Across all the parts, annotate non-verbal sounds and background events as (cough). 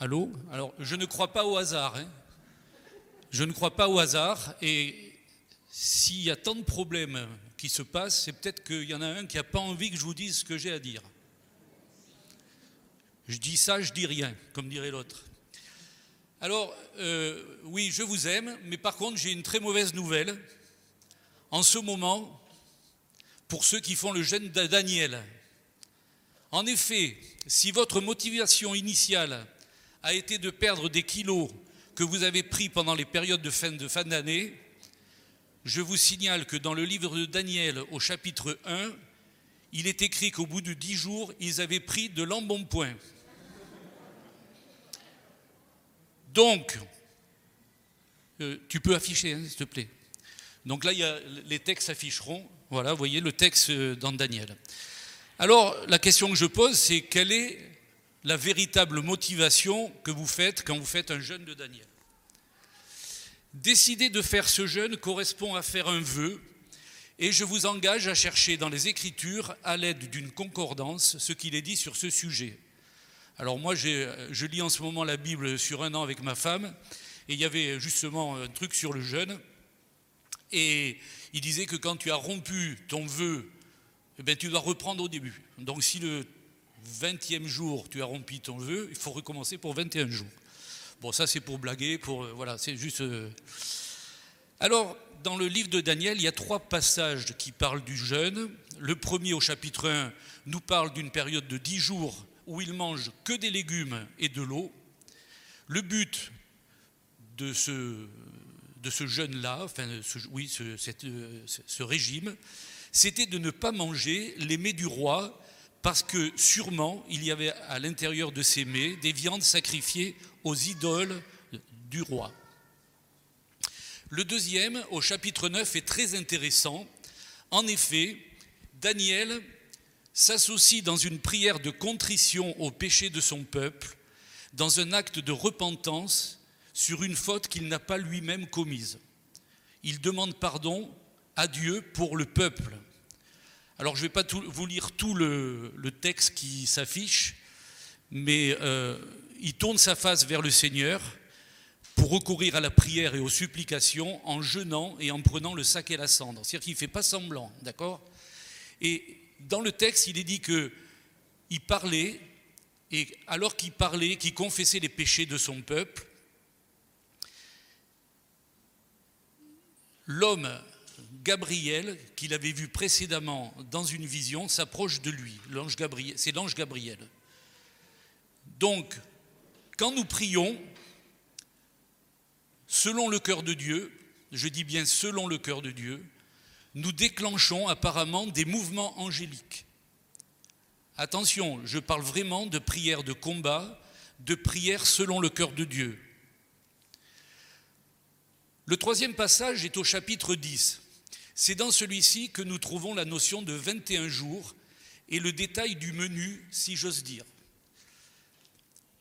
Allô? Alors, je ne crois pas au hasard. hein. Je ne crois pas au hasard. Et s'il y a tant de problèmes qui se passent, c'est peut-être qu'il y en a un qui n'a pas envie que je vous dise ce que j'ai à dire. Je dis ça, je dis rien, comme dirait l'autre. Alors, euh, oui, je vous aime, mais par contre, j'ai une très mauvaise nouvelle. En ce moment, pour ceux qui font le jeûne de Daniel, en effet, si votre motivation initiale a été de perdre des kilos que vous avez pris pendant les périodes de fin d'année, je vous signale que dans le livre de Daniel, au chapitre 1, il est écrit qu'au bout de dix jours, ils avaient pris de l'embonpoint. Donc, euh, tu peux afficher, hein, s'il te plaît. Donc là, les textes s'afficheront. Voilà, vous voyez le texte euh, dans Daniel. Alors, la question que je pose, c'est quelle est la véritable motivation que vous faites quand vous faites un jeûne de Daniel Décider de faire ce jeûne correspond à faire un vœu, et je vous engage à chercher dans les Écritures, à l'aide d'une concordance, ce qu'il est dit sur ce sujet. Alors moi, je lis en ce moment la Bible sur un an avec ma femme, et il y avait justement un truc sur le jeûne, et il disait que quand tu as rompu ton vœu, eh bien, tu dois reprendre au début. Donc si le 20e jour tu as rompu ton vœu, il faut recommencer pour 21 jours. Bon, ça c'est pour blaguer, pour euh, voilà, c'est juste. euh. Alors, dans le livre de Daniel, il y a trois passages qui parlent du jeûne. Le premier, au chapitre 1, nous parle d'une période de 10 jours où il mange que des légumes et de l'eau. Le but de ce, de ce jeûne-là, enfin, ce- oui, ce, euh, ce régime, c'était de ne pas manger les mets du roi, parce que sûrement il y avait à l'intérieur de ces mets des viandes sacrifiées aux idoles du roi. Le deuxième, au chapitre 9, est très intéressant. En effet, Daniel s'associe dans une prière de contrition au péché de son peuple, dans un acte de repentance sur une faute qu'il n'a pas lui-même commise. Il demande pardon à Dieu pour le peuple. Alors je ne vais pas vous lire tout le, le texte qui s'affiche, mais euh, il tourne sa face vers le Seigneur pour recourir à la prière et aux supplications en jeûnant et en prenant le sac et la cendre. C'est-à-dire qu'il ne fait pas semblant, d'accord? Et dans le texte, il est dit que il parlait, et alors qu'il parlait, qu'il confessait les péchés de son peuple, l'homme Gabriel, qu'il avait vu précédemment dans une vision, s'approche de lui. C'est l'ange Gabriel. Donc, quand nous prions, selon le cœur de Dieu, je dis bien selon le cœur de Dieu, nous déclenchons apparemment des mouvements angéliques. Attention, je parle vraiment de prière de combat, de prière selon le cœur de Dieu. Le troisième passage est au chapitre 10. C'est dans celui-ci que nous trouvons la notion de 21 jours et le détail du menu, si j'ose dire.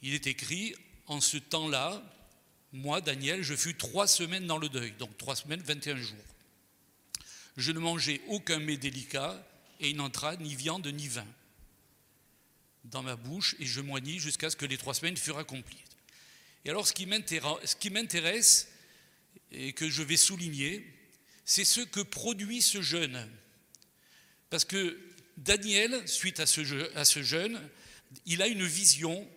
Il est écrit, en ce temps-là, moi, Daniel, je fus trois semaines dans le deuil, donc trois semaines, 21 jours. Je ne mangeai aucun mets délicat et il n'entra ni viande ni vin dans ma bouche et je moignis jusqu'à ce que les trois semaines furent accomplies. Et alors, ce qui m'intéresse et que je vais souligner, c'est ce que produit ce jeûne. Parce que Daniel, suite à ce, jeûne, il a une vision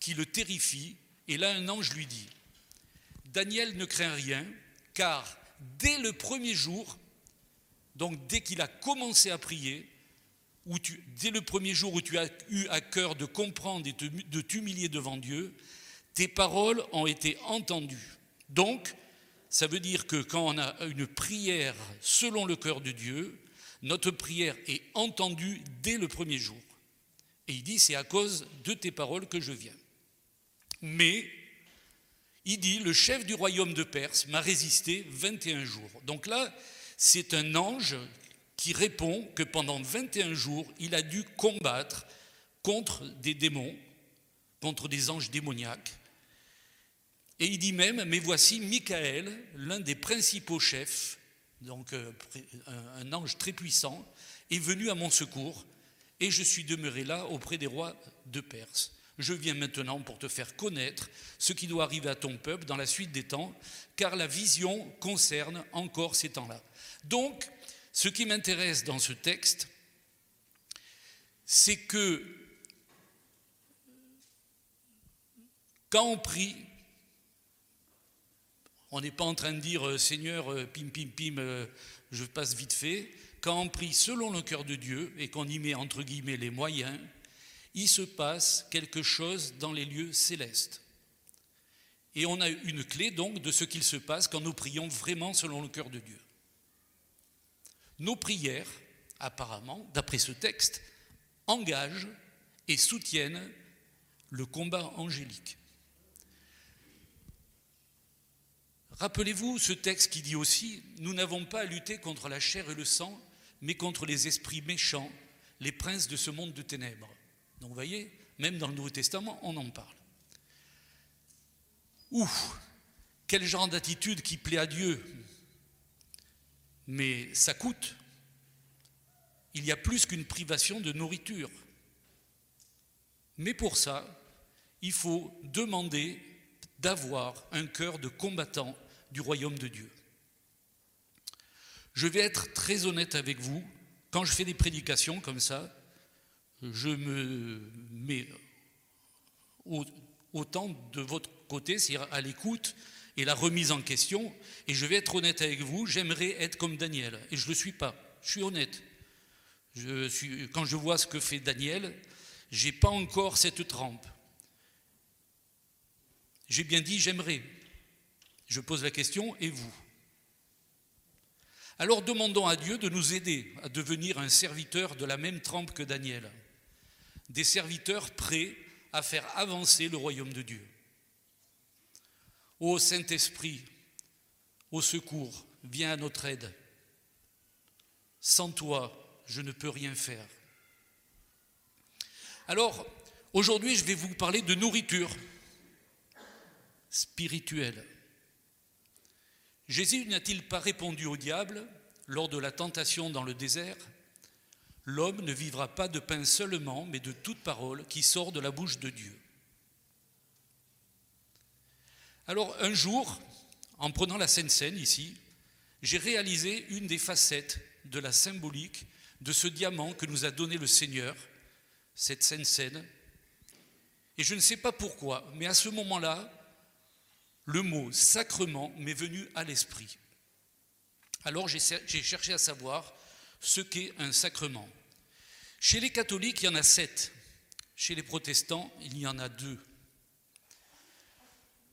qui le terrifie, et là un ange lui dit, Daniel ne craint rien, car dès le premier jour, donc dès qu'il a commencé à prier, où tu- dès le premier jour où tu as eu à cœur de comprendre et de t'humilier devant Dieu, tes paroles ont été entendues. Donc, ça veut dire que quand on a une prière selon le cœur de Dieu, notre prière est entendue dès le premier jour. Et il dit, c'est à cause de tes paroles que je viens. Mais, il dit, le chef du royaume de Perse m'a résisté 21 jours. Donc là, c'est un ange qui répond que pendant 21 jours, il a dû combattre contre des démons, contre des anges démoniaques. Et il dit même, mais voici Michael, l'un des principaux chefs, donc euh, un ange très puissant, est venu à mon secours, et je suis demeuré là auprès des rois de Perse. Je viens maintenant pour te faire connaître ce qui doit arriver à ton peuple dans la suite des temps, car la vision concerne encore ces temps-là. Donc, ce qui m'intéresse dans ce texte, c'est que quand on prie, on n'est pas en train de dire euh, Seigneur, euh, pim, pim, pim, euh, je passe vite fait. Quand on prie selon le cœur de Dieu et qu'on y met entre guillemets les moyens, il se passe quelque chose dans les lieux célestes. Et on a une clé donc de ce qu'il se passe quand nous prions vraiment selon le cœur de Dieu. Nos prières, apparemment, d'après ce texte, engagent et soutiennent le combat angélique. Rappelez-vous ce texte qui dit aussi, nous n'avons pas à lutter contre la chair et le sang, mais contre les esprits méchants, les princes de ce monde de ténèbres. Donc vous voyez, même dans le Nouveau Testament, on en parle. Ouf, quel genre d'attitude qui plaît à Dieu. Mais ça coûte. Il y a plus qu'une privation de nourriture. Mais pour ça, il faut demander d'avoir un cœur de combattant du royaume de Dieu. Je vais être très honnête avec vous, quand je fais des prédications comme ça, je me mets autant de votre côté, c'est-à-dire à l'écoute et la remise en question, et je vais être honnête avec vous, j'aimerais être comme Daniel, et je ne le suis pas, je suis honnête. Quand je vois ce que fait Daniel, j'ai pas encore cette trempe. J'ai bien dit j'aimerais, je pose la question, et vous? Alors demandons à Dieu de nous aider à devenir un serviteur de la même trempe que Daniel, des serviteurs prêts à faire avancer le royaume de Dieu. Ô Saint-Esprit, au secours, viens à notre aide. Sans toi, je ne peux rien faire. Alors, aujourd'hui, je vais vous parler de nourriture spirituelle. Jésus n'a-t-il pas répondu au diable lors de la tentation dans le désert? L'homme ne vivra pas de pain seulement, mais de toute parole qui sort de la bouche de Dieu. Alors un jour, en prenant la Sainte Seine ici, j'ai réalisé une des facettes de la symbolique de ce diamant que nous a donné le Seigneur, cette Sainte Seine. Et je ne sais pas pourquoi, mais à ce moment-là, le mot sacrement m'est venu à l'esprit. Alors j'ai cherché à savoir ce qu'est un sacrement. Chez les catholiques, il y en a sept. Chez les protestants, il y en a deux.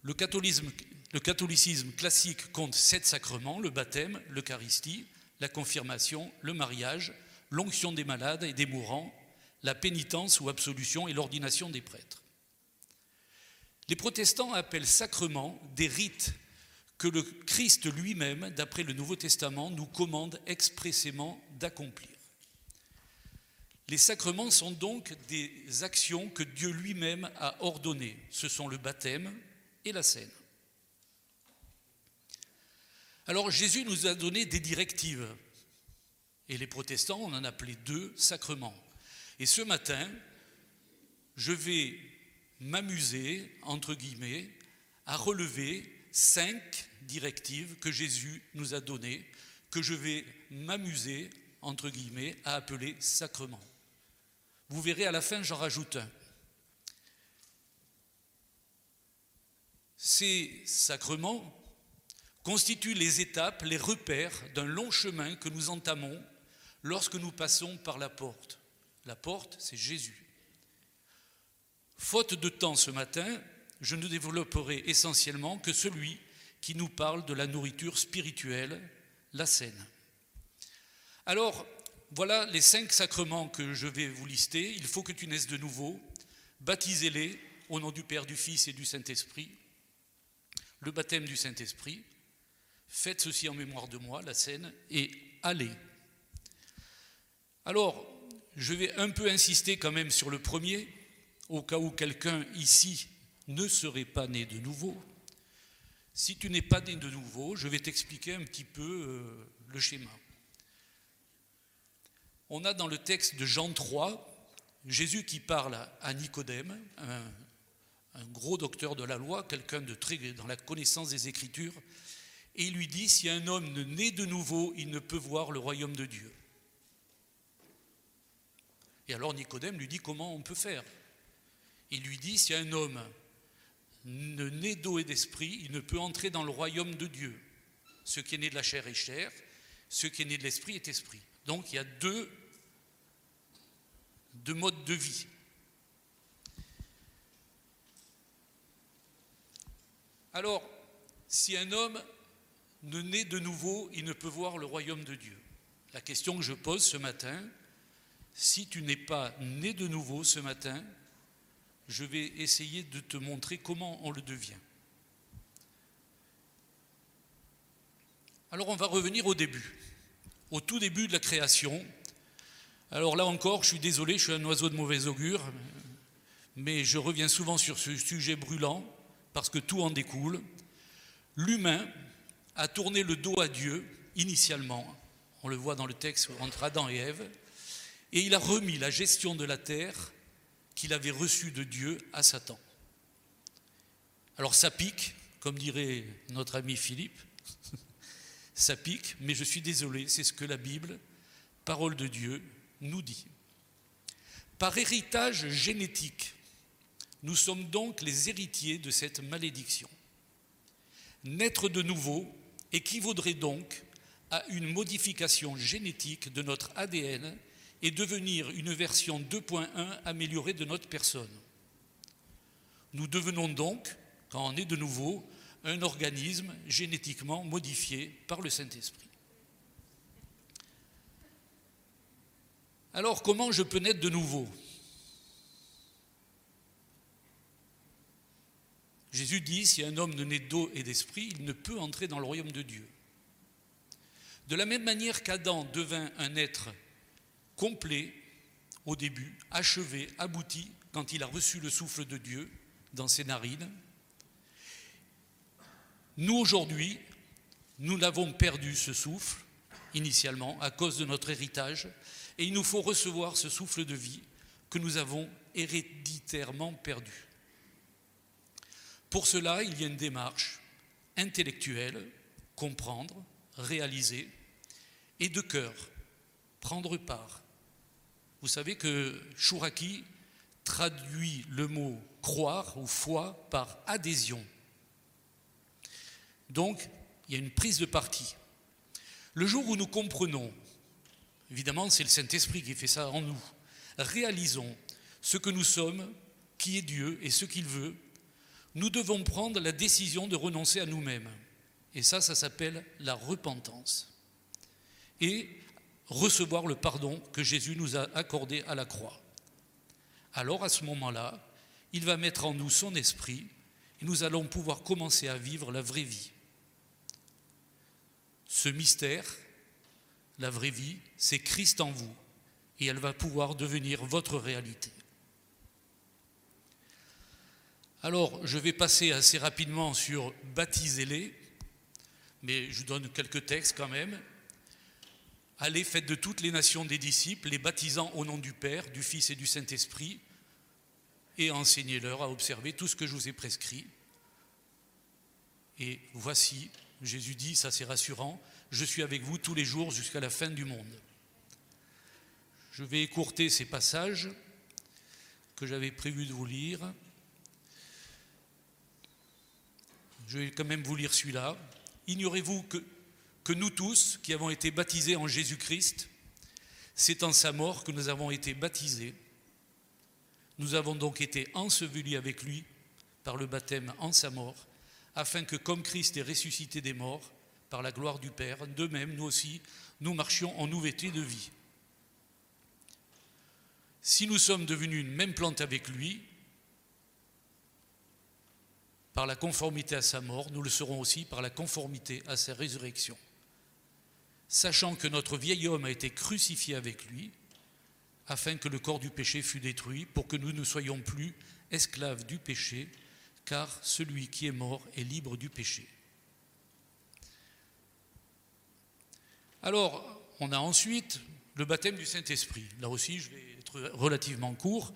Le catholicisme, classique compte sept sacrements, le baptême, l'Eucharistie, la confirmation, le mariage, l'onction des malades et des mourants, la pénitence ou absolution et l'ordination des prêtres. Les protestants appellent sacrement des rites que le Christ lui-même, d'après le Nouveau Testament, nous commande expressément d'accomplir. Les sacrements sont donc des actions que Dieu lui-même a ordonnées. Ce sont le baptême et la scène. Alors Jésus nous a donné des directives. Et les protestants, on en appelait deux sacrements. Et ce matin, je vais m'amuser, entre guillemets, à relever cinq directives que Jésus nous a données, que je vais m'amuser, entre guillemets, à appeler sacrements. Vous verrez à la fin, j'en rajoute un. Ces sacrements constituent les étapes, les repères d'un long chemin que nous entamons lorsque nous passons par la porte. La porte, c'est Jésus. Faute de temps ce matin, je ne développerai essentiellement que celui qui nous parle de la nourriture spirituelle, la scène. Alors, voilà les cinq sacrements que je vais vous lister. Il faut que tu naisses de nouveau. Baptisez-les au nom du Père, du Fils et du Saint-Esprit. Le baptême du Saint-Esprit. Faites ceci en mémoire de moi, la scène, et allez. Alors, je vais un peu insister quand même sur le premier, au cas où quelqu'un ici ne serait pas né de nouveau. Si tu n'es pas né de nouveau, je vais t'expliquer un petit peu euh, le schéma. On a dans le texte de Jean 3, Jésus qui parle à Nicodème, un, gros docteur de la loi, quelqu'un de très dans la connaissance des Écritures, et il lui dit, si un homme ne naît de nouveau, il ne peut voir le royaume de Dieu. Et alors Nicodème lui dit, comment on peut faire Il lui dit, si un homme ne naît d'eau et d'esprit, il ne peut entrer dans le royaume de Dieu. Ce qui est né de la chair est chair, ce qui est né de l'esprit est esprit. Donc il y a deux, deux modes de vie. Alors, si un homme ne naît de nouveau, il ne peut voir le royaume de Dieu. La question que je pose ce matin, si tu n'es pas né de nouveau ce matin, je vais essayer de te montrer comment on le devient. Alors on va revenir au début, au tout début de la création. Alors là encore, je suis désolé, je suis un oiseau de mauvais augure, mais je reviens souvent sur ce sujet brûlant parce que tout en découle. L'humain a tourné le dos à Dieu initialement, on le voit dans le texte entre Adam et Ève, et il a remis la gestion de la terre qu'il avait reçue de Dieu à Satan. Alors ça pique, comme dirait notre ami Philippe, (laughs) ça pique, mais je suis désolé, c'est ce que la Bible, parole de Dieu, nous dit. Par héritage génétique, nous sommes donc les héritiers de cette malédiction. Naître de nouveau équivaudrait donc à une modification génétique de notre ADN et devenir une version 2.1 améliorée de notre personne. Nous devenons donc, quand on est de nouveau, un organisme génétiquement modifié par le Saint-Esprit. Alors comment je peux naître de nouveau? Jésus dit, si un homme ne naît d'eau et d'esprit, il ne peut entrer dans le royaume de Dieu. De la même manière qu'Adam devint un être complet au début, achevé, abouti, quand il a reçu le souffle de Dieu dans ses narines, nous aujourd'hui, nous l'avons perdu ce souffle initialement à cause de notre héritage et il nous faut recevoir ce souffle de vie que nous avons héréditairement perdu. Pour cela, il y a une démarche intellectuelle, comprendre, réaliser, et de cœur, prendre part. Vous savez que Chouraki traduit le mot croire ou foi par adhésion. Donc, il y a une prise de parti. Le jour où nous comprenons, évidemment c'est le Saint-Esprit qui fait ça en nous, réalisons ce que nous sommes, qui est Dieu et ce qu'il veut, nous devons prendre la décision de renoncer à nous-mêmes. Et ça, ça s'appelle la repentance. Et recevoir le pardon que Jésus nous a accordé à la croix. Alors à ce moment-là, il va mettre en nous son esprit et nous allons pouvoir commencer à vivre la vraie vie. Ce mystère, la vraie vie, c'est Christ en vous et elle va pouvoir devenir votre réalité. Alors, je vais passer assez rapidement sur baptisez-les, mais je donne quelques textes quand même. Allez, faites de toutes les nations des disciples, les baptisant au nom du Père, du Fils et du Saint-Esprit, et enseignez-leur à observer tout ce que je vous ai prescrit. Et voici, Jésus dit, ça c'est rassurant, je suis avec vous tous les jours jusqu'à la fin du monde. Je vais écourter ces passages que j'avais prévu de vous lire. Je vais quand même vous lire celui-là. Ignorez-vous que, que nous tous, qui avons été baptisés en Jésus-Christ, c'est en sa mort que nous avons été baptisés. Nous avons donc été ensevelis avec lui par le baptême en sa mort, afin que comme Christ est ressuscité des morts, par la gloire du Père, de même, nous aussi, nous marchions en nouveauté de vie. Si nous sommes devenus une même plante avec lui, par la conformité à sa mort, nous le serons aussi par la conformité à sa résurrection. Sachant que notre vieil homme a été crucifié avec lui, afin que le corps du péché fût détruit, pour que nous ne soyons plus esclaves du péché, car celui qui est mort est libre du péché. Alors, on a ensuite le baptême du Saint-Esprit. Là aussi, je vais être relativement court.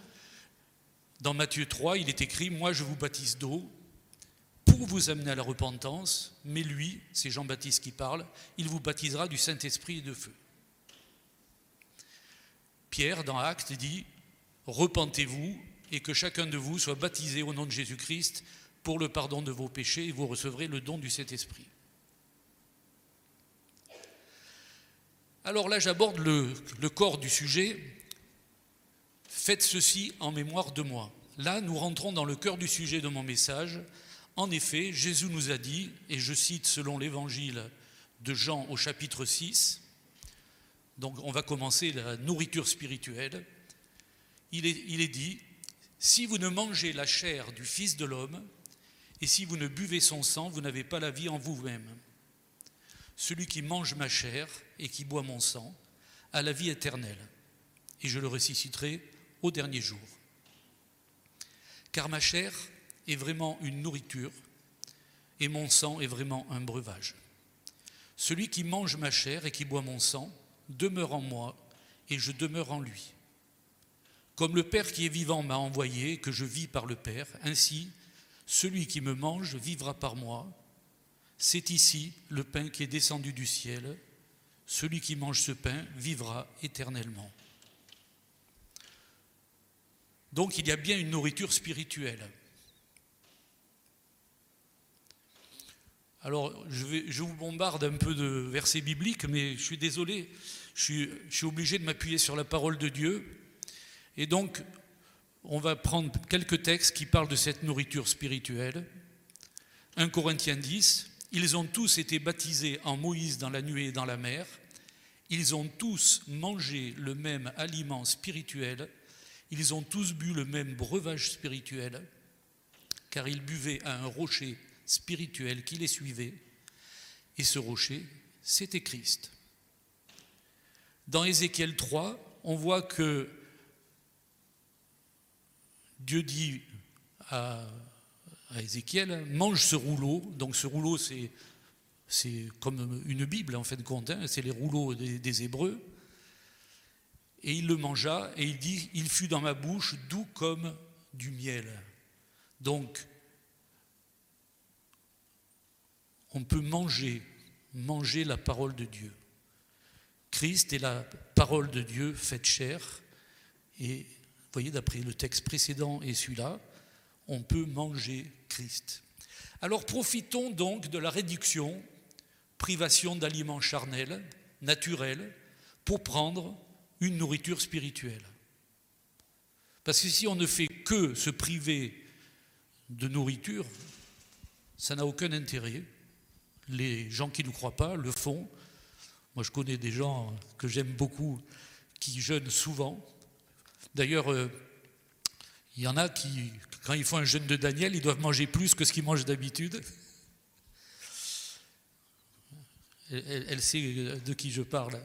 Dans Matthieu 3, il est écrit, Moi je vous baptise d'eau pour vous amener à la repentance, mais lui, c'est Jean-Baptiste qui parle, il vous baptisera du Saint-Esprit et de feu. Pierre, dans Actes, dit, Repentez-vous et que chacun de vous soit baptisé au nom de Jésus-Christ pour le pardon de vos péchés et vous recevrez le don du Saint-Esprit. Alors là, j'aborde le, le, corps du sujet. Faites ceci en mémoire de moi. Là, nous rentrons dans le cœur du sujet de mon message. En effet, Jésus nous a dit, et je cite selon l'évangile de Jean au chapitre 6, donc on va commencer la nourriture spirituelle, il est, dit, si vous ne mangez la chair du Fils de l'homme, et si vous ne buvez son sang, vous n'avez pas la vie en vous-même. Celui qui mange ma chair et qui boit mon sang a la vie éternelle, et je le ressusciterai au dernier jour. Car ma chair est vraiment une nourriture, et mon sang est vraiment un breuvage. Celui qui mange ma chair et qui boit mon sang demeure en moi, et je demeure en lui. Comme le Père qui est vivant m'a envoyé, que je vis par le Père, ainsi celui qui me mange vivra par moi, c'est ici le pain qui est descendu du ciel. Celui qui mange ce pain vivra éternellement. Donc il y a bien une nourriture spirituelle. Alors je, vous bombarde un peu de versets bibliques, mais je suis désolé, je suis, je suis obligé de m'appuyer sur la parole de Dieu. Et donc on va prendre quelques textes qui parlent de cette nourriture spirituelle. 1 Corinthiens 10, ils ont tous été baptisés en Moïse dans la nuée et dans la mer. Ils ont tous mangé le même aliment spirituel. Ils ont tous bu le même breuvage spirituel, car ils buvaient à un rocher spirituel qui les suivait. Et ce rocher, c'était Christ. Dans Ézéchiel 3, on voit que Dieu dit à Ézéchiel, mange ce rouleau. Donc ce rouleau, c'est, c'est comme une Bible en fin de compte, hein. c'est les rouleaux des, Hébreux. Et il le mangea et il dit, il fut dans ma bouche doux comme du miel. Donc, on peut manger, manger la parole de Dieu. Christ est la parole de Dieu faite chair. Et vous voyez, d'après le texte précédent et celui-là, on peut manger Christ. Alors profitons donc de la réduction, privation d'aliments charnels, naturels, pour prendre une nourriture spirituelle. Parce que si on ne fait que se priver de nourriture, ça n'a aucun intérêt. Les gens qui ne croient pas le font. Moi, je connais des gens que j'aime beaucoup qui jeûnent souvent. D'ailleurs, euh, il y en a qui, quand ils font un jeûne de Daniel, ils doivent manger plus que ce qu'ils mangent d'habitude. Elle, sait de qui je parle.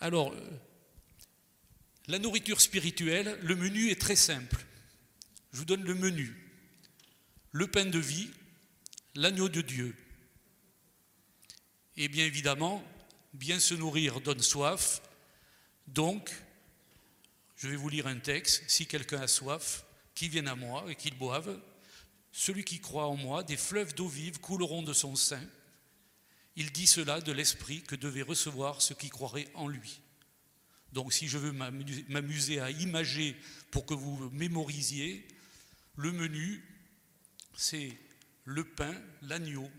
Alors, la nourriture spirituelle, le menu est très simple. Je vous donne le menu. Le pain de vie, l'agneau de Dieu. Et bien évidemment, bien se nourrir donne soif. Donc, je vais vous lire un texte. Si quelqu'un a soif, qu'il vienne à moi et qu'il boive. Celui qui croit en moi, des fleuves d'eau vive couleront de son sein. Il dit cela de l'esprit que devait recevoir ceux qui croiraient en lui. Donc si je veux m'amuser à imager pour que vous mémorisiez, le menu, c'est le pain, l'agneau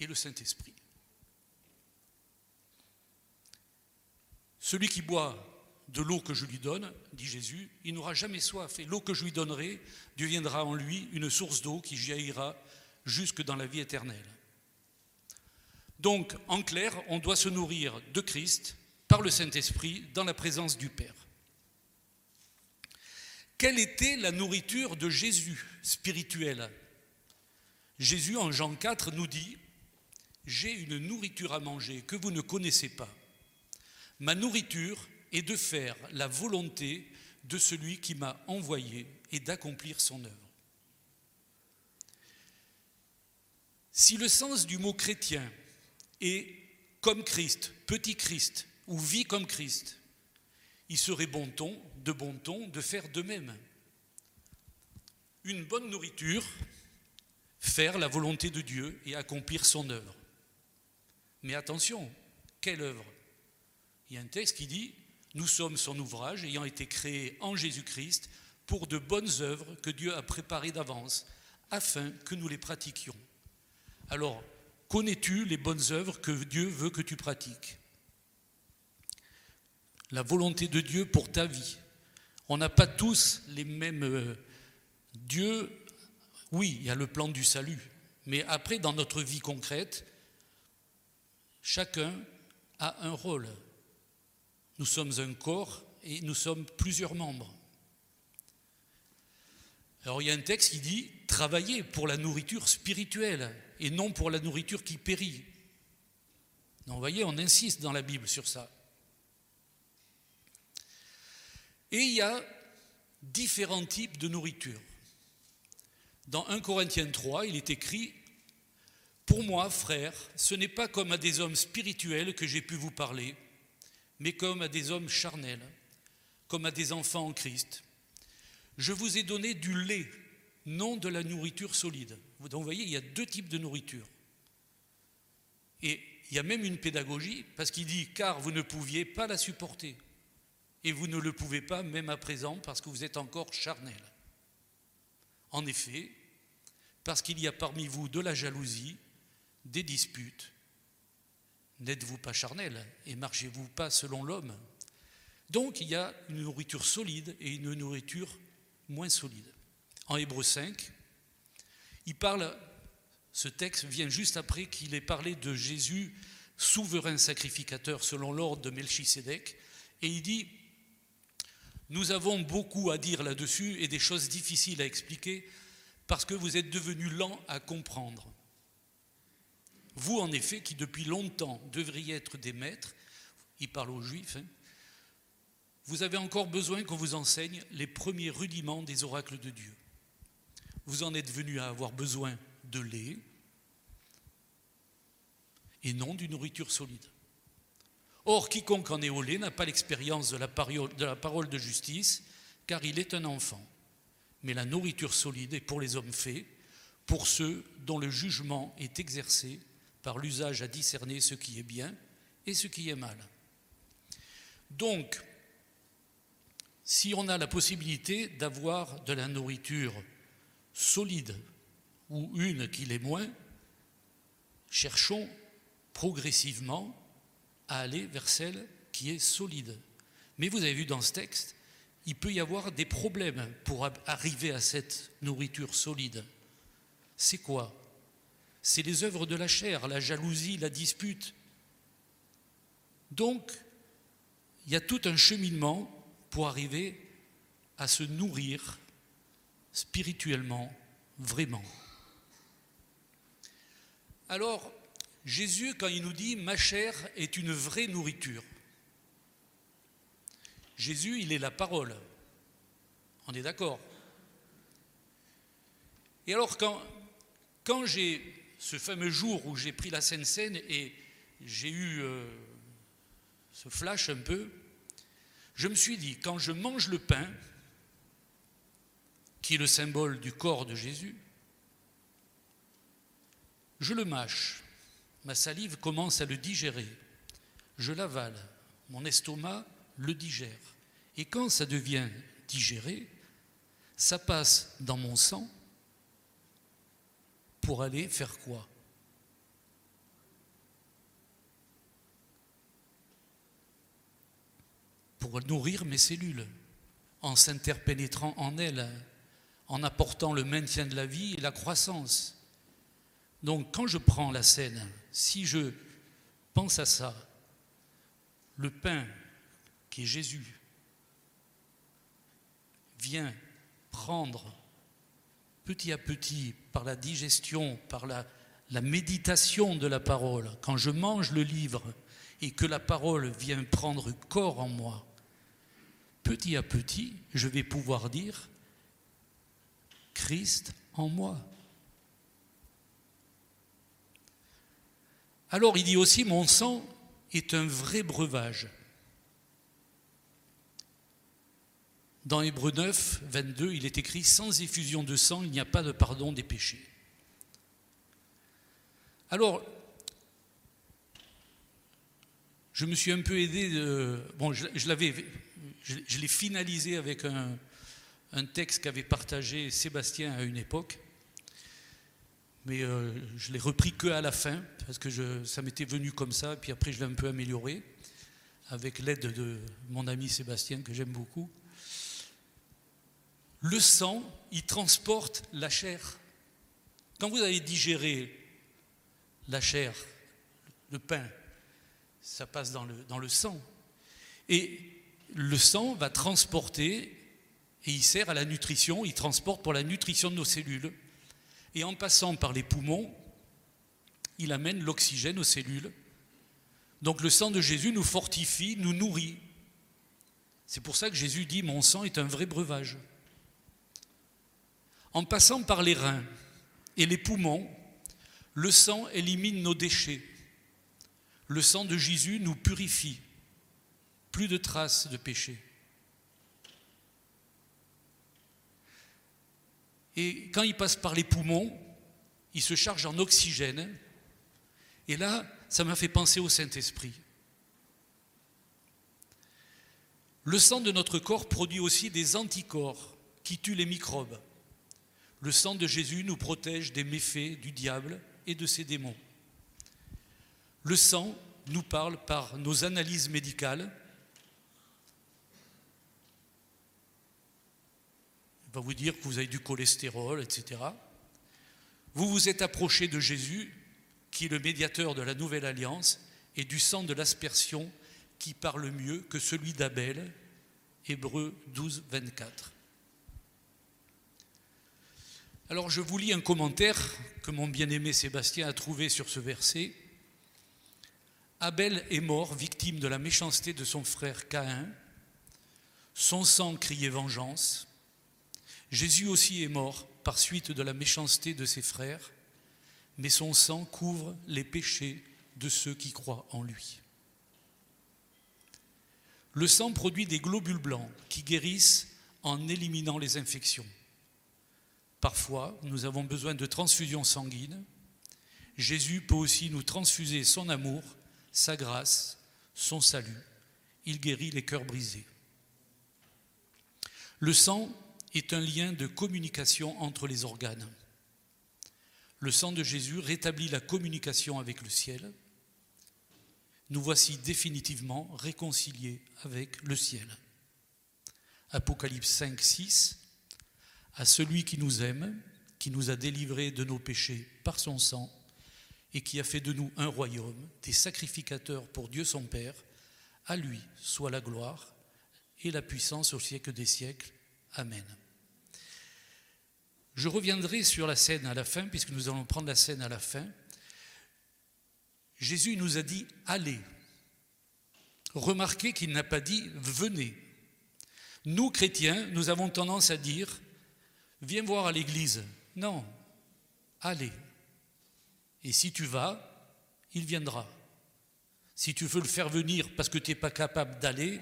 et le Saint-Esprit. Celui qui boit de l'eau que je lui donne, dit Jésus, il n'aura jamais soif. Et l'eau que je lui donnerai deviendra en lui une source d'eau qui jaillira jusque dans la vie éternelle. Donc, en clair, on doit se nourrir de Christ par le Saint-Esprit dans la présence du Père. Quelle était la nourriture de Jésus spirituelle? Jésus, en Jean 4, nous dit, J'ai une nourriture à manger que vous ne connaissez pas. Ma nourriture, et de faire la volonté de celui qui m'a envoyé et d'accomplir son œuvre. Si le sens du mot chrétien est comme Christ, petit Christ, ou vie comme Christ, il serait bon ton de bon ton de faire de même. Une bonne nourriture, faire la volonté de Dieu et accomplir son œuvre. Mais attention, quelle œuvre? Il y a un texte qui dit, nous sommes son ouvrage ayant été créé en Jésus-Christ pour de bonnes œuvres que Dieu a préparées d'avance afin que nous les pratiquions. Alors, connais-tu les bonnes œuvres que Dieu veut que tu pratiques? La volonté de Dieu pour ta vie. On n'a pas tous les mêmes... Euh, Dieu, oui, il y a le plan du salut, mais après, dans notre vie concrète, chacun a un rôle. Nous sommes un corps et nous sommes plusieurs membres. Alors il y a un texte qui dit travailler pour la nourriture spirituelle et non pour la nourriture qui périt. Vous voyez, on insiste dans la Bible sur ça. Et il y a différents types de nourriture. Dans 1 Corinthiens 3, il est écrit Pour moi, frères, ce n'est pas comme à des hommes spirituels que j'ai pu vous parler, mais comme à des hommes charnels, comme à des enfants en Christ. Je vous ai donné du lait, non de la nourriture solide. Donc vous voyez, il y a deux types de nourriture. Et il y a même une pédagogie, parce qu'il dit, car vous ne pouviez pas la supporter. Et vous ne le pouvez pas même à présent parce que vous êtes encore charnel. En effet, parce qu'il y a parmi vous de la jalousie, des disputes. N'êtes-vous pas charnel et marchez-vous pas selon l'homme? Donc il y a une nourriture solide et une nourriture moins solide. En Hébreu 5, il parle, ce texte vient juste après qu'il ait parlé de Jésus, souverain sacrificateur selon l'ordre de Melchisédek, et il dit Nous avons beaucoup à dire là-dessus et des choses difficiles à expliquer parce que vous êtes devenus lents à comprendre. Vous, en effet, qui depuis longtemps devriez être des maîtres, il parle aux Juifs, hein, vous avez encore besoin qu'on vous enseigne les premiers rudiments des oracles de Dieu. Vous en êtes venu à avoir besoin de lait et non d'une nourriture solide. Or, quiconque en est au lait n'a pas l'expérience de la parole de justice, car il est un enfant. Mais la nourriture solide est pour les hommes faits, pour ceux dont le jugement est exercé par l'usage à discerner ce qui est bien et ce qui est mal. Donc, si on a la possibilité d'avoir de la nourriture solide ou une qui l'est moins, cherchons progressivement à aller vers celle qui est solide. Mais vous avez vu dans ce texte, il peut y avoir des problèmes pour arriver à cette nourriture solide. C'est quoi? C'est les œuvres de la chair, la jalousie, la dispute. Donc, il y a tout un cheminement pour arriver à se nourrir spirituellement, vraiment. Alors, Jésus, quand il nous dit Ma chair est une vraie nourriture, Jésus, il est la parole. On est d'accord Et alors, quand, j'ai ce fameux jour où j'ai pris la Sainte Seine et j'ai eu euh, ce flash un peu, je me suis dit, quand je mange le pain, qui est le symbole du corps de Jésus, je le mâche, ma salive commence à le digérer, je l'avale, mon estomac le digère. Et quand ça devient digéré, ça passe dans mon sang pour aller faire quoi? Pour nourrir mes cellules, en s'interpénétrant en elles, en apportant le maintien de la vie et la croissance. Donc quand je prends la scène, si je pense à ça, le pain qui est Jésus vient prendre petit à petit par la digestion, par la, méditation de la parole, quand je mange le livre et que la parole vient prendre corps en moi, petit à petit, je vais pouvoir dire Christ en moi. Alors il dit aussi, mon sang est un vrai breuvage. Dans Hébreu 9, 22, il est écrit Sans effusion de sang, il n'y a pas de pardon des péchés. Alors, je me suis un peu aidé de. Bon, je, l'avais. Je, l'ai finalisé avec un, texte qu'avait partagé Sébastien à une époque. Mais euh, je l'ai repris que à la fin, parce que ça m'était venu comme ça, puis après je l'ai un peu amélioré, avec l'aide de mon ami Sébastien, que j'aime beaucoup. Le sang, il transporte la chair. Quand vous avez digéré la chair, le pain, ça passe dans le, dans le sang. Et le sang va transporter, et il sert à la nutrition, il transporte pour la nutrition de nos cellules. Et en passant par les poumons, il amène l'oxygène aux cellules. Donc le sang de Jésus nous fortifie, nous nourrit. C'est pour ça que Jésus dit, mon sang est un vrai breuvage. En passant par les reins et les poumons, le sang élimine nos déchets. Le sang de Jésus nous purifie. Plus de traces de péché. Et quand il passe par les poumons, il se charge en oxygène. Et là, ça m'a fait penser au Saint-Esprit. Le sang de notre corps produit aussi des anticorps qui tuent les microbes. Le sang de Jésus nous protège des méfaits du diable et de ses démons. Le sang nous parle par nos analyses médicales. Il va vous dire que vous avez du cholestérol, etc. Vous vous êtes approché de Jésus, qui est le médiateur de la nouvelle alliance, et du sang de l'aspersion qui parle mieux que celui d'Abel, Hébreu 12, 24. Alors je vous lis un commentaire que mon bien-aimé Sébastien a trouvé sur ce verset. Abel est mort victime de la méchanceté de son frère Caïn. Son sang criait vengeance. Jésus aussi est mort par suite de la méchanceté de ses frères, mais son sang couvre les péchés de ceux qui croient en lui. Le sang produit des globules blancs qui guérissent en éliminant les infections. Parfois, nous avons besoin de transfusion sanguine. Jésus peut aussi nous transfuser son amour, sa grâce, son salut. Il guérit les cœurs brisés. Le sang est un lien de communication entre les organes. Le sang de Jésus rétablit la communication avec le ciel. Nous voici définitivement réconciliés avec le ciel. Apocalypse 5, 6 à celui qui nous aime, qui nous a délivrés de nos péchés par son sang, et qui a fait de nous un royaume, des sacrificateurs pour Dieu son Père, à lui soit la gloire et la puissance au siècle des siècles. Amen. Je reviendrai sur la scène à la fin, puisque nous allons prendre la scène à la fin. Jésus nous a dit allez. Remarquez qu'il n'a pas dit venez. Nous, chrétiens, nous avons tendance à dire viens voir à l'église. Non, allez. Et si tu vas, il viendra. Si tu veux le faire venir parce que tu n'es pas capable d'aller,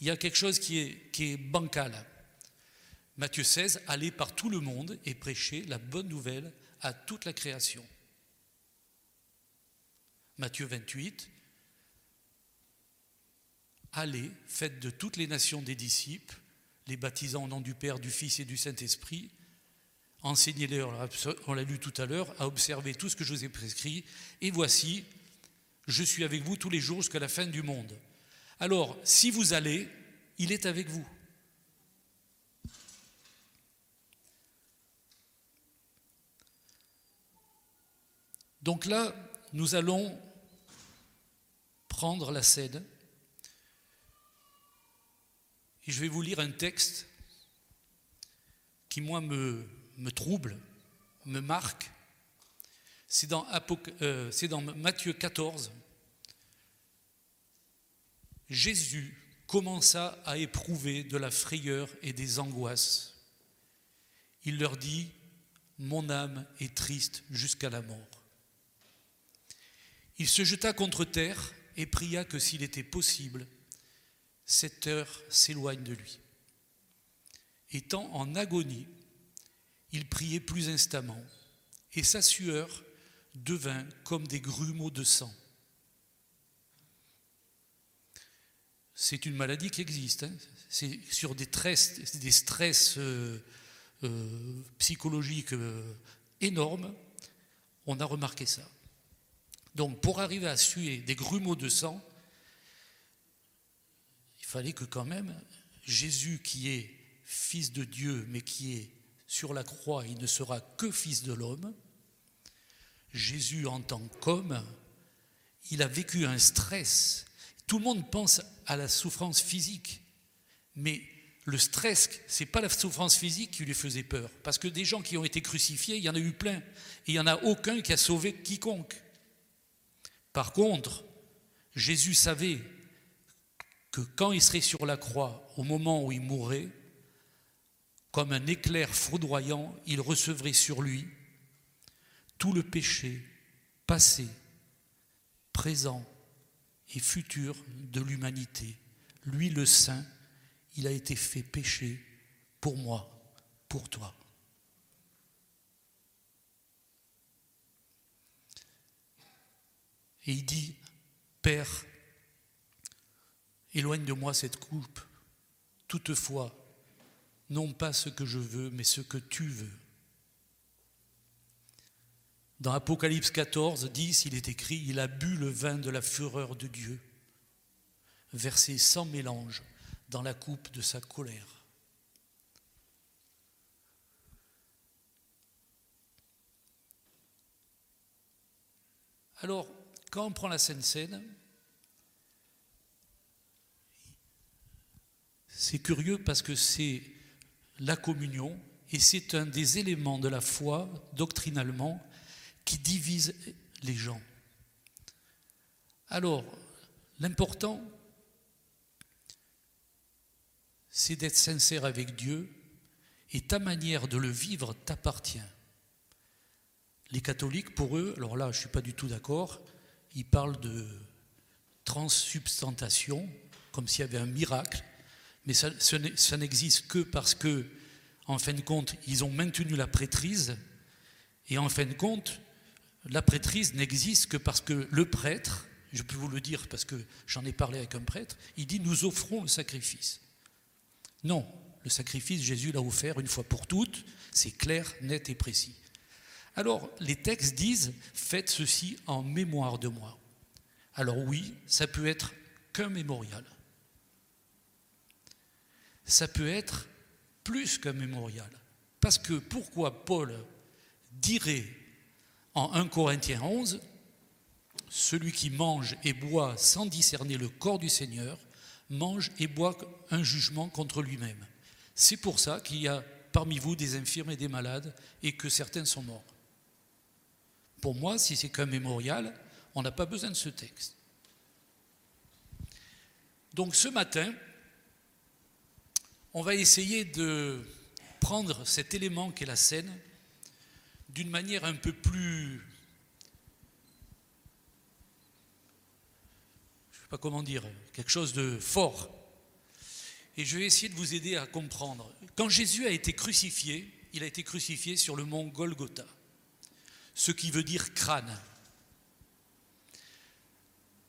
il y a quelque chose qui est, bancal. Matthieu 16, allez par tout le monde et prêchez la bonne nouvelle à toute la création. Matthieu 28, allez, faites de toutes les nations des disciples, les baptisant au nom du Père, du Fils et du Saint-Esprit. Enseignez-leur, on l'a lu tout à l'heure, à observer tout ce que je vous ai prescrit. Et voici, je suis avec vous tous les jours jusqu'à la fin du monde. Alors, si vous allez, il est avec vous. Donc là, nous allons prendre la scène je vais vous lire un texte qui, moi, me, trouble, me marque. C'est dans, euh, dans Matthieu 14. Jésus commença à éprouver de la frayeur et des angoisses. Il leur dit, Mon âme est triste jusqu'à la mort. Il se jeta contre terre et pria que s'il était possible, cette heure s'éloigne de lui. étant en agonie, il priait plus instamment, et sa sueur devint comme des grumeaux de sang. C'est une maladie qui existe. Hein. C'est sur des, stress euh, euh, psychologiques euh, énormes, on a remarqué ça. Donc pour arriver à suer des grumeaux de sang, fallait que quand même Jésus qui est fils de Dieu, mais qui est sur la croix, il ne sera que fils de l'homme. Jésus en tant qu'homme, il a vécu un stress. Tout le monde pense à la souffrance physique, mais le stress, c'est pas la souffrance physique qui lui faisait peur, parce que des gens qui ont été crucifiés, il y en a eu plein, et il n'y en a aucun qui a sauvé quiconque. Par contre, Jésus savait que quand il serait sur la croix, au moment où il mourrait, comme un éclair foudroyant, il recevrait sur lui tout le péché passé, présent et futur de l'humanité. Lui le Saint, il a été fait péché pour moi, pour toi. Et il dit, Père, éloigne de moi cette coupe, toutefois, non pas ce que je veux, mais ce que tu veux. Dans Apocalypse 14, 10, il est écrit, il a bu le vin de la fureur de Dieu, versé sans mélange dans la coupe de sa colère. Alors, quand on prend la Sainte c'est curieux parce que c'est la communion, et c'est un des éléments de la foi, doctrinalement, qui divise les gens. Alors, l'important, c'est d'être sincère avec Dieu, et ta manière de le vivre t'appartient. Les catholiques, pour eux, alors là, je ne suis pas du tout d'accord, ils parlent de transsubstantation, comme s'il y avait un miracle, mais ça, n'existe que parce que, en fin de compte, ils ont maintenu la prêtrise, et en fin de compte, la prêtrise n'existe que parce que le prêtre, je peux vous le dire parce que j'en ai parlé avec un prêtre, il dit nous offrons le sacrifice. Non, le sacrifice, Jésus l'a offert une fois pour toutes, c'est clair, net et précis. Alors, les textes disent faites ceci en mémoire de moi. Alors oui, ça peut être qu'un mémorial ça peut être plus qu'un mémorial. Parce que pourquoi Paul dirait en 1 Corinthiens 11, celui qui mange et boit sans discerner le corps du Seigneur, mange et boit un jugement contre lui-même. C'est pour ça qu'il y a parmi vous des infirmes et des malades et que certains sont morts. Pour moi, si c'est qu'un mémorial, on n'a pas besoin de ce texte. Donc ce matin, on va essayer de prendre cet élément qu'est la scène d'une manière un peu plus, je ne sais pas comment dire, quelque chose de fort. Et je vais essayer de vous aider à comprendre. Quand Jésus a été crucifié, il a été crucifié sur le mont Golgotha, ce qui veut dire crâne.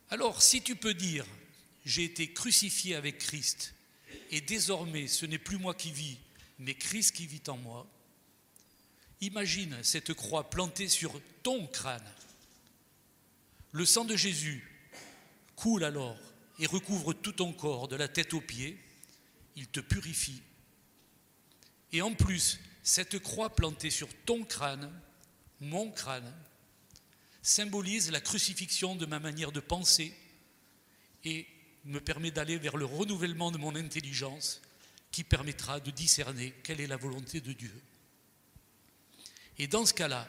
Alors, si tu peux dire, j'ai été crucifié avec Christ, et désormais ce n'est plus moi qui vis, mais Christ qui vit en moi, imagine cette croix plantée sur ton crâne. Le sang de Jésus coule alors et recouvre tout ton corps, de la tête aux pieds, il te purifie. Et en plus, cette croix plantée sur ton crâne, mon crâne, symbolise la crucifixion de ma manière de penser et me permet d'aller vers le renouvellement de mon intelligence qui permettra de discerner quelle est la volonté de Dieu. Et dans ce cas-là,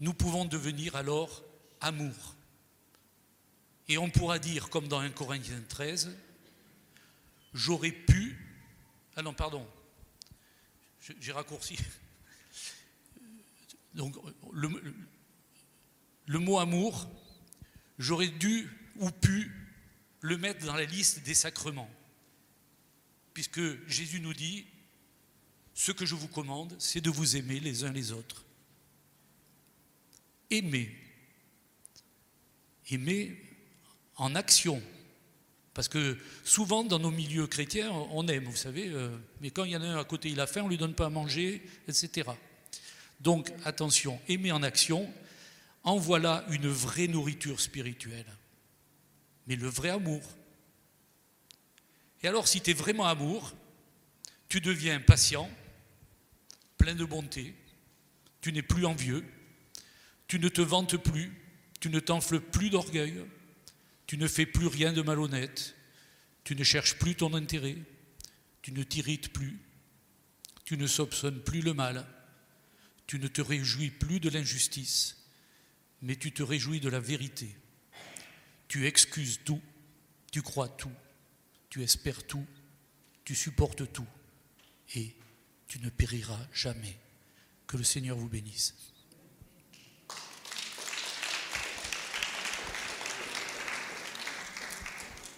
nous pouvons devenir alors amour. Et on pourra dire, comme dans 1 Corinthiens 13, j'aurais pu. Ah non, pardon, j'ai raccourci. Donc, le, le mot amour, j'aurais dû ou pu le mettre dans la liste des sacrements. Puisque Jésus nous dit, ce que je vous commande, c'est de vous aimer les uns les autres. Aimer. Aimer en action. Parce que souvent dans nos milieux chrétiens, on aime, vous savez, euh, mais quand il y en a un à côté, il a faim, on ne lui donne pas à manger, etc. Donc attention, aimer en action, en voilà une vraie nourriture spirituelle. Mais le vrai amour. Et alors si tu es vraiment amour, tu deviens patient, plein de bonté, tu n'es plus envieux, tu ne te vantes plus, tu ne t'enfles plus d'orgueil, tu ne fais plus rien de malhonnête, tu ne cherches plus ton intérêt, tu ne t'irrites plus, tu ne soupçonnes plus le mal, tu ne te réjouis plus de l'injustice, mais tu te réjouis de la vérité. Tu excuses tout, tu crois tout, tu espères tout, tu supportes tout, et tu ne périras jamais. Que le Seigneur vous bénisse.